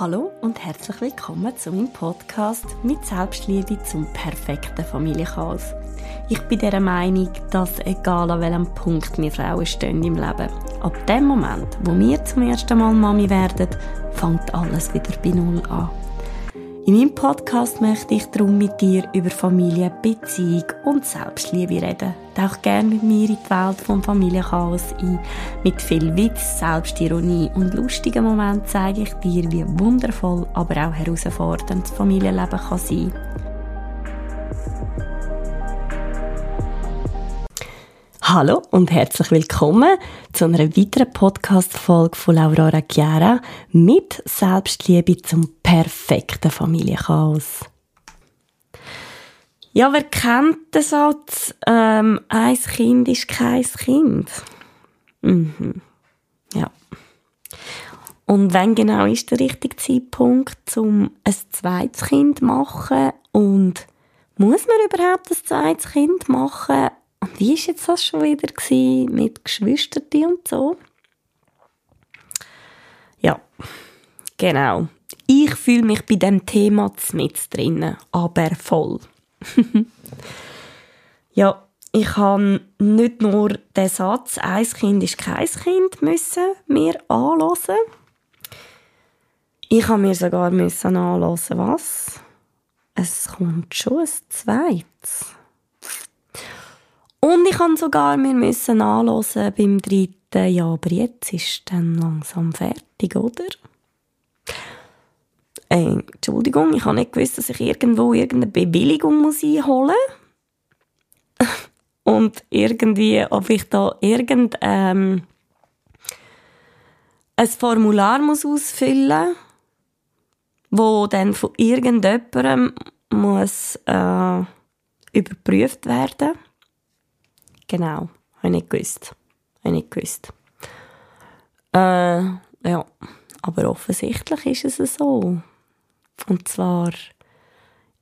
Hallo und herzlich willkommen zu meinem Podcast mit Selbstliebe zum perfekten Familienchaos. Ich bin der Meinung, dass egal an welchem Punkt wir Frauen stehen im Leben, ab dem Moment, wo wir zum ersten Mal Mami werden, fängt alles wieder bei Null an. In meinem Podcast möchte ich darum mit dir über Familie, Beziehung und Selbstliebe reden. Tauch gerne mit mir in die Welt vom Familienchaos ein. Mit viel Witz, Selbstironie und lustigen Momenten zeige ich dir, wie wundervoll, aber auch herausfordernd das Familienleben kann sein Hallo und herzlich willkommen zu einer weiteren Podcast-Folge von Aurora Chiara mit Selbstliebe zum perfekten Familienchaos. Ja, wer kennt den Satz, ähm, ein Kind ist kein Kind? Mhm. Ja. Und wann genau ist der richtige Zeitpunkt, um ein zweites Kind zu machen? Und muss man überhaupt ein zweites Kind machen? Und wie war jetzt das schon wieder mit Geschwistern und so? Ja, genau. Ich fühle mich bei dem Thema mit drinnen, aber voll. ja, ich habe nicht nur den Satz «Ein Kind ist kein Kind» müssen mir anhören. Ich habe mir sogar müssen anhören, was? Es kommt schon ein zweites. Und ich kann sogar mir müssen anhören beim dritten, ja, aber jetzt ist dann langsam fertig, oder? Äh, Entschuldigung, ich habe nicht gewusst, dass ich irgendwo irgendeine Bewilligung muss einholen muss. Und irgendwie, ob ich da irgendein ähm, ein Formular muss ausfüllen wo dann von irgendjemandem muss äh, überprüft werden muss. Genau, habe ich nicht gewusst. Habe ich nicht gewusst. Äh, ja, aber offensichtlich ist es so. Und zwar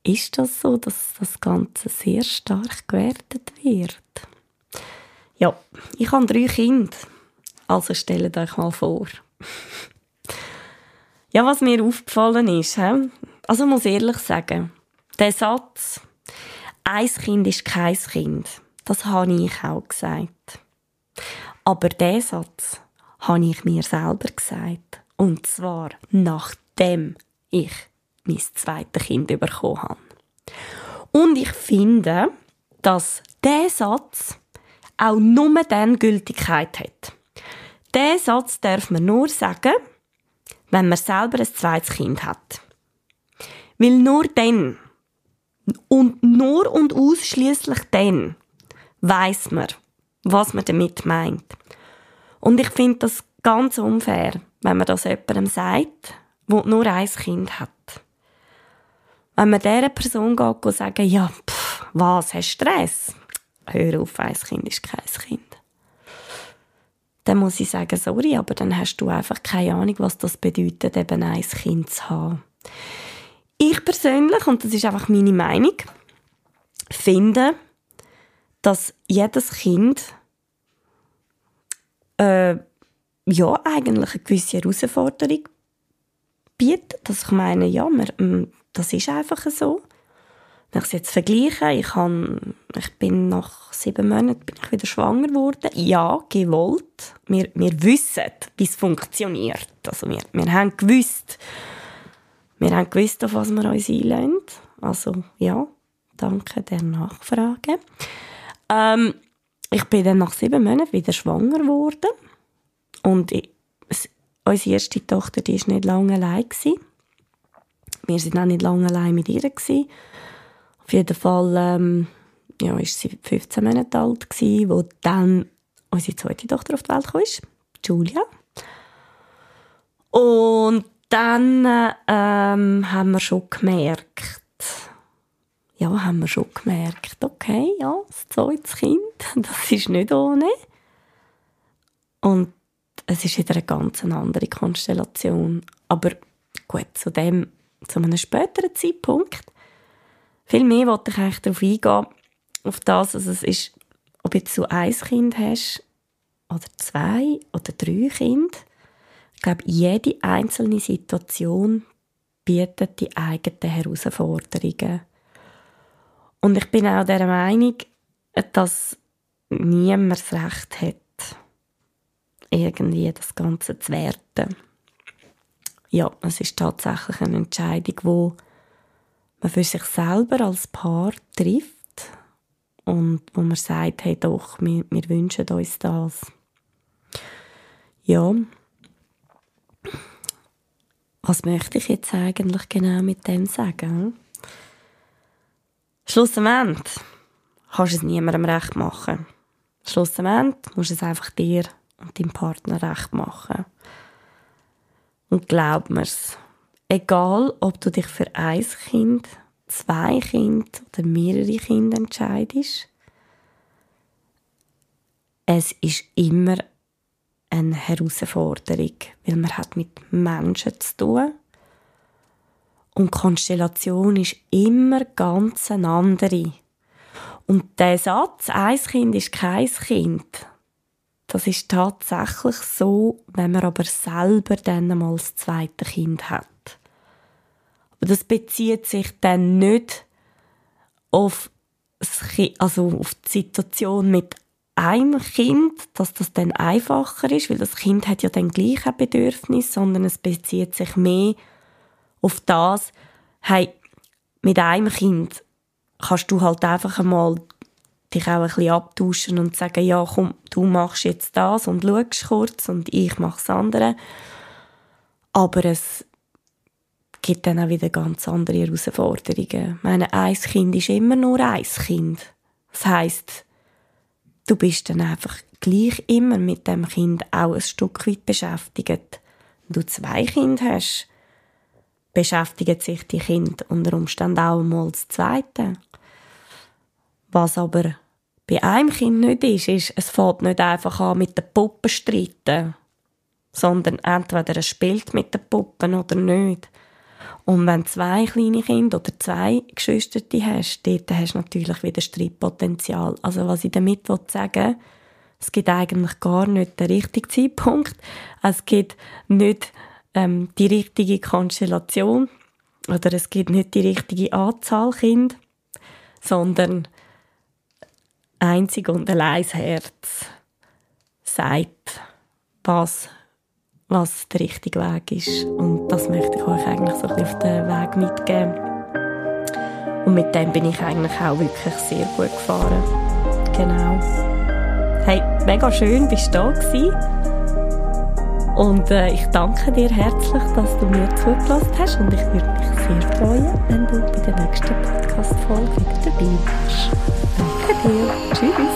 ist das so, dass das Ganze sehr stark gewertet wird. Ja, ich habe drei Kinder. Also stellt euch mal vor. ja, was mir aufgefallen ist, he? also muss ehrlich sagen, der Satz, ein Kind ist kein Kind, das habe ich auch gesagt. Aber diesen Satz habe ich mir selber gesagt. Und zwar nachdem ich mein zweites Kind bekommen habe. Und ich finde, dass dieser Satz auch nur dann Gültigkeit hat. Diesen Satz darf man nur sagen, wenn man selber ein zweites Kind hat. Weil nur dann und nur und ausschließlich dann weiß man, was man damit meint. Und ich finde das ganz unfair, wenn man das jemandem sagt, der nur ein Kind hat. Wenn man dieser Person geht und sagt, ja, pff, was, hast Stress? Hör auf, ein Kind ist kein Kind. Dann muss ich sagen, sorry, aber dann hast du einfach keine Ahnung, was das bedeutet, eben ein Kind zu haben. Ich persönlich, und das ist einfach meine Meinung, finde, dass jedes Kind äh, ja eigentlich eine gewisse Herausforderung bietet. Dass ich meine, ja, man, mm, das ist einfach so. Wenn ich es jetzt vergleiche, ich, habe, ich bin nach sieben Monaten bin ich wieder schwanger geworden. Ja, gewollt. Wir, wir wissen, wie es funktioniert. Also wir, wir haben gewusst, wir haben gewusst, auf was wir uns einlösen. Also ja, danke der Nachfrage. Ähm, ich bin dann nach sieben Monaten wieder schwanger geworden. Und ich, unsere erste Tochter, die war nicht lange allein. Gewesen. Wir waren auch nicht lange allein mit ihr. Gewesen. Auf jeden Fall ähm, ja, war sie 15 Monate alt, wo dann unsere zweite Tochter auf die Welt kam, Julia. Und dann ähm, haben wir schon gemerkt, ja, haben wir schon gemerkt, okay, ja, das zweite Kind, das ist nicht ohne. Und es ist wieder eine ganz andere Konstellation. Aber gut, zu dem, zu einem späteren Zeitpunkt, viel mehr wollte ich eigentlich darauf eingehen, auf das, also es ist, ob jetzt du ein Kind hast, oder zwei, oder drei Kinder. Ich glaube, jede einzelne Situation bietet die eigenen Herausforderungen. Und ich bin auch der Meinung, dass niemand das Recht hat, irgendwie das Ganze zu werten. Ja, es ist tatsächlich eine Entscheidung, wo man für sich selber als Paar trifft und wo man sagt, hey doch, wir, wir wünschen uns das. Ja, was möchte ich jetzt eigentlich genau mit dem sagen? Schlussendlich kannst du es niemandem recht machen. Schlussendlich musst du es einfach dir und deinem Partner recht machen. Und glaub mir's, egal ob du dich für ein Kind, zwei Kinder oder mehrere Kinder entscheidest, es ist immer eine Herausforderung, weil man hat mit Menschen zu tun und die Konstellation ist immer ganz eine andere. Und der Satz, ein Kind ist kein Kind, das ist tatsächlich so, wenn man aber selber dann mal das zweite Kind hat. Aber das bezieht sich dann nicht auf, also auf die Situation mit einem Kind, dass das dann einfacher ist, weil das Kind hat ja dann gleich ein Bedürfnis, sondern es bezieht sich mehr auf das, hey, mit einem Kind kannst du halt einfach einmal dich auch ein bisschen abtauschen und sagen, ja, komm, du machst jetzt das und schaust kurz und ich mache das andere. Aber es gibt dann auch wieder ganz andere Herausforderungen. Ich meine, ein Kind ist immer nur ein Kind. Das heisst, du bist dann einfach gleich immer mit dem Kind auch ein Stück weit beschäftigt. Wenn du zwei Kinder hast, beschäftigt sich die Kind unter Umständen auch mal das Zweite. Was aber bei einem Kind nicht ist, ist, es fällt nicht einfach an mit den Puppen streiten, sondern entweder es spielt mit den Puppen oder nicht. Und wenn zwei kleine Kinder oder zwei Geschwister hast, dort hast du natürlich wieder Streitpotenzial. Also was ich damit sagen will, es gibt eigentlich gar nicht den richtigen Zeitpunkt. Es gibt nicht ähm, die richtige Konstellation oder es gibt nicht die richtige Anzahl Kinder, sondern einzig und allein das Herz sagt, was, was der richtige Weg ist. Und das möchte ich euch eigentlich so ein bisschen auf den Weg mitgeben. Und mit dem bin ich eigentlich auch wirklich sehr gut gefahren. Genau. Hey, mega schön, bist du da gewesen. Und äh, ich danke dir herzlich, dass du mir zugelassen hast. Und ich würde mich sehr freuen, wenn du bei der nächsten Podcast-Folge wieder dabei bist. Danke. Tschüss.